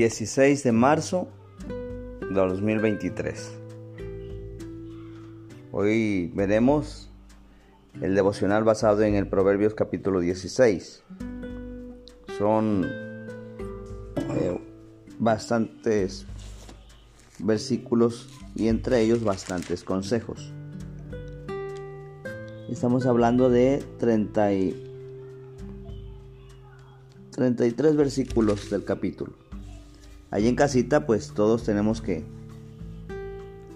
16 de marzo de 2023. Hoy veremos el devocional basado en el Proverbios capítulo 16. Son eh, bastantes versículos y entre ellos bastantes consejos. Estamos hablando de 30 y 33 versículos del capítulo. Allí en casita pues todos tenemos que,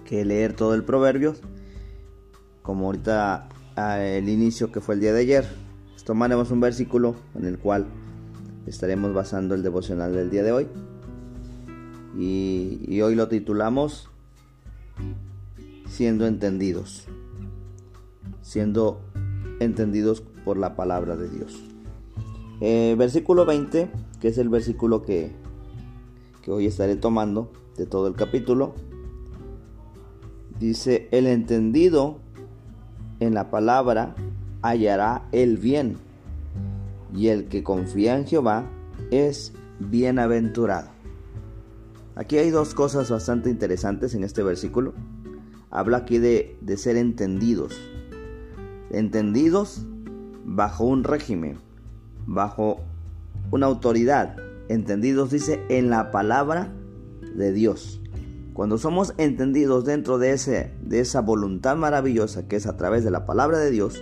que leer todo el proverbio. Como ahorita el inicio que fue el día de ayer. Tomaremos un versículo en el cual estaremos basando el devocional del día de hoy. Y, y hoy lo titulamos Siendo entendidos. Siendo entendidos por la palabra de Dios. Eh, versículo 20, que es el versículo que, que hoy estaré tomando de todo el capítulo, dice, el entendido en la palabra hallará el bien, y el que confía en Jehová es bienaventurado. Aquí hay dos cosas bastante interesantes en este versículo. Habla aquí de, de ser entendidos. Entendidos bajo un régimen, bajo una autoridad, entendidos dice en la palabra de Dios. Cuando somos entendidos dentro de, ese, de esa voluntad maravillosa que es a través de la palabra de Dios,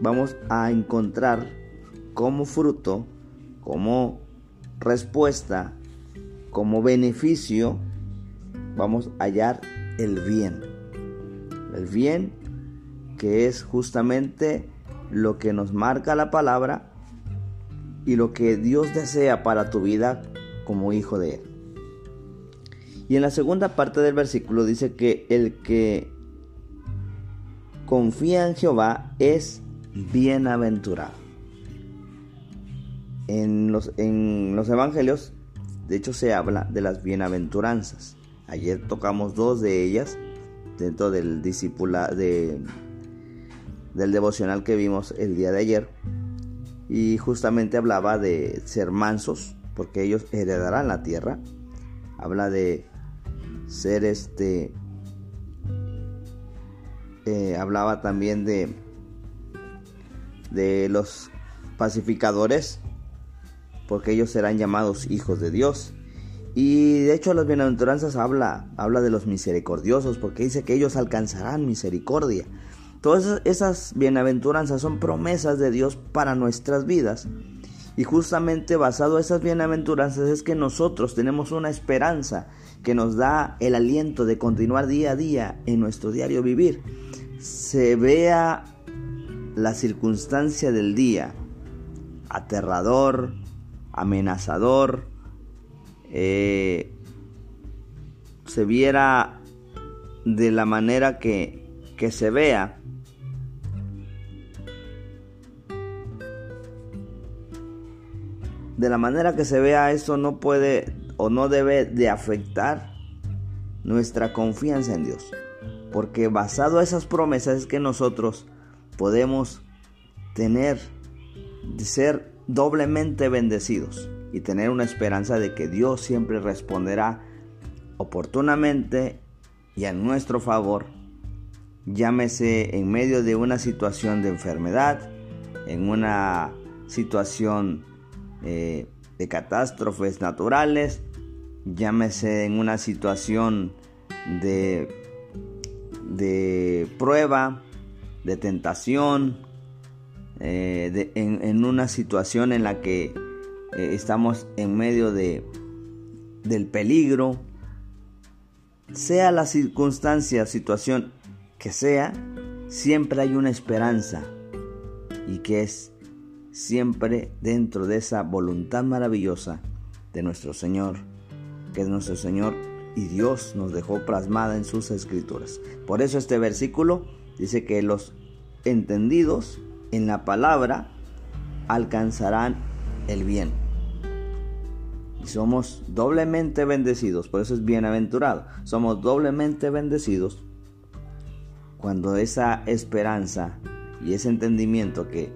vamos a encontrar como fruto, como respuesta, como beneficio, vamos a hallar el bien. El bien que es justamente lo que nos marca la palabra y lo que Dios desea para tu vida como hijo de Él. Y en la segunda parte del versículo dice que el que confía en Jehová es bienaventurado. En los, en los evangelios, de hecho, se habla de las bienaventuranzas. Ayer tocamos dos de ellas dentro del discípula de, del devocional que vimos el día de ayer y justamente hablaba de ser mansos porque ellos heredarán la tierra. Habla de ser este eh, hablaba también de de los pacificadores porque ellos serán llamados hijos de Dios. Y de hecho las bienaventuranzas habla habla de los misericordiosos porque dice que ellos alcanzarán misericordia Todas esas bienaventuranzas son promesas de Dios para nuestras vidas. Y justamente basado en esas bienaventuranzas es que nosotros tenemos una esperanza que nos da el aliento de continuar día a día en nuestro diario vivir. Se vea la circunstancia del día aterrador, amenazador, eh, se viera de la manera que, que se vea, de la manera que se vea eso no puede o no debe de afectar nuestra confianza en Dios. Porque basado a esas promesas es que nosotros podemos tener, de ser doblemente bendecidos y tener una esperanza de que Dios siempre responderá oportunamente y a nuestro favor, llámese en medio de una situación de enfermedad, en una situación eh, de catástrofes naturales, llámese en una situación de, de prueba, de tentación, eh, en, una situación en la que eh, estamos en medio de, del peligro, sea la circunstancia, situación que sea, siempre hay una esperanza y que es siempre dentro de esa voluntad maravillosa de nuestro Señor, que es nuestro Señor y Dios nos dejó plasmada en sus escrituras. Por eso este versículo dice que los entendidos en la palabra alcanzarán el bien. Y somos doblemente bendecidos, por eso es bienaventurado. Somos doblemente bendecidos cuando esa esperanza y ese entendimiento que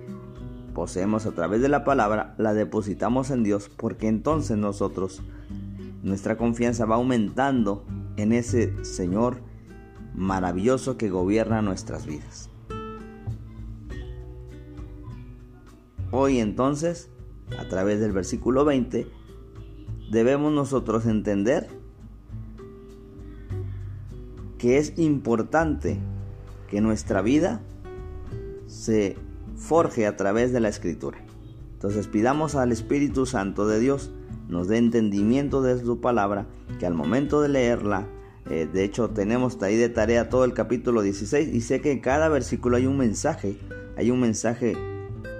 poseemos a través de la palabra, la depositamos en Dios porque entonces nosotros nuestra confianza va aumentando en ese Señor maravilloso que gobierna nuestras vidas. Hoy entonces, a través del versículo 20, debemos nosotros entender que es importante que nuestra vida se forje a través de la escritura. Entonces pidamos al Espíritu Santo de Dios nos dé entendimiento de su palabra, que al momento de leerla, eh, de hecho tenemos ahí de tarea todo el capítulo 16 y sé que en cada versículo hay un mensaje, hay un mensaje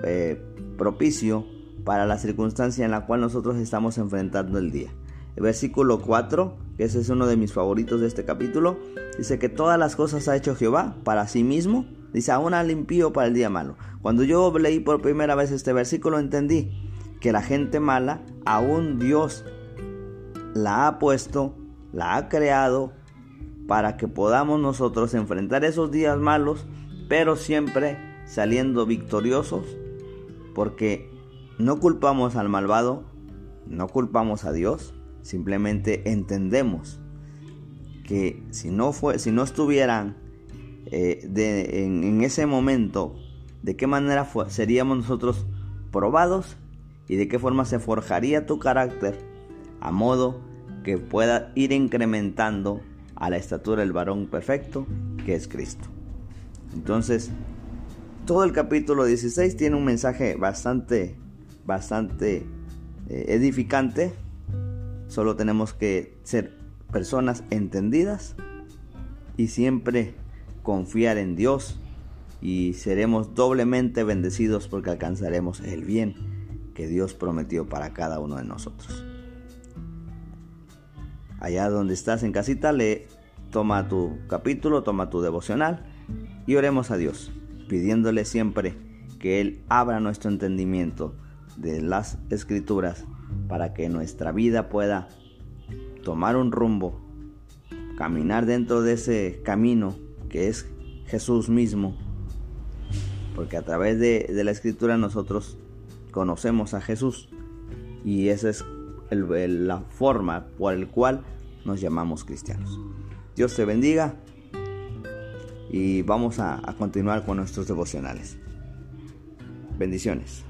eh, propicio para la circunstancia en la cual nosotros estamos enfrentando el día. El versículo 4, que ese es uno de mis favoritos de este capítulo, dice que todas las cosas ha hecho Jehová para sí mismo, dice aún al impío para el día malo. Cuando yo leí por primera vez este versículo entendí que la gente mala, aún Dios la ha puesto, la ha creado para que podamos nosotros enfrentar esos días malos, pero siempre saliendo victoriosos, porque no culpamos al malvado, no culpamos a Dios, simplemente entendemos que si no, fue, si no estuvieran eh, en, ese momento, de qué manera seríamos nosotros probados y de qué forma se forjaría tu carácter a modo que pueda ir incrementando a la estatura del varón perfecto que es Cristo. Entonces, todo el capítulo 16 tiene un mensaje bastante, bastante eh, edificante. Solo tenemos que ser personas entendidas y siempre confiar en Dios y seremos doblemente bendecidos porque alcanzaremos el bien que Dios prometió para cada uno de nosotros. Allá donde estás en casita, le toma tu capítulo, toma tu devocional y oremos a Dios, pidiéndole siempre que Él abra nuestro entendimiento de las escrituras para que nuestra vida pueda tomar un rumbo, caminar dentro de ese camino que es Jesús mismo, porque a través de, de la escritura nosotros conocemos a Jesús y esa es la forma por el cual nos llamamos cristianos. Dios te bendiga y vamos a continuar con nuestros devocionales. Bendiciones.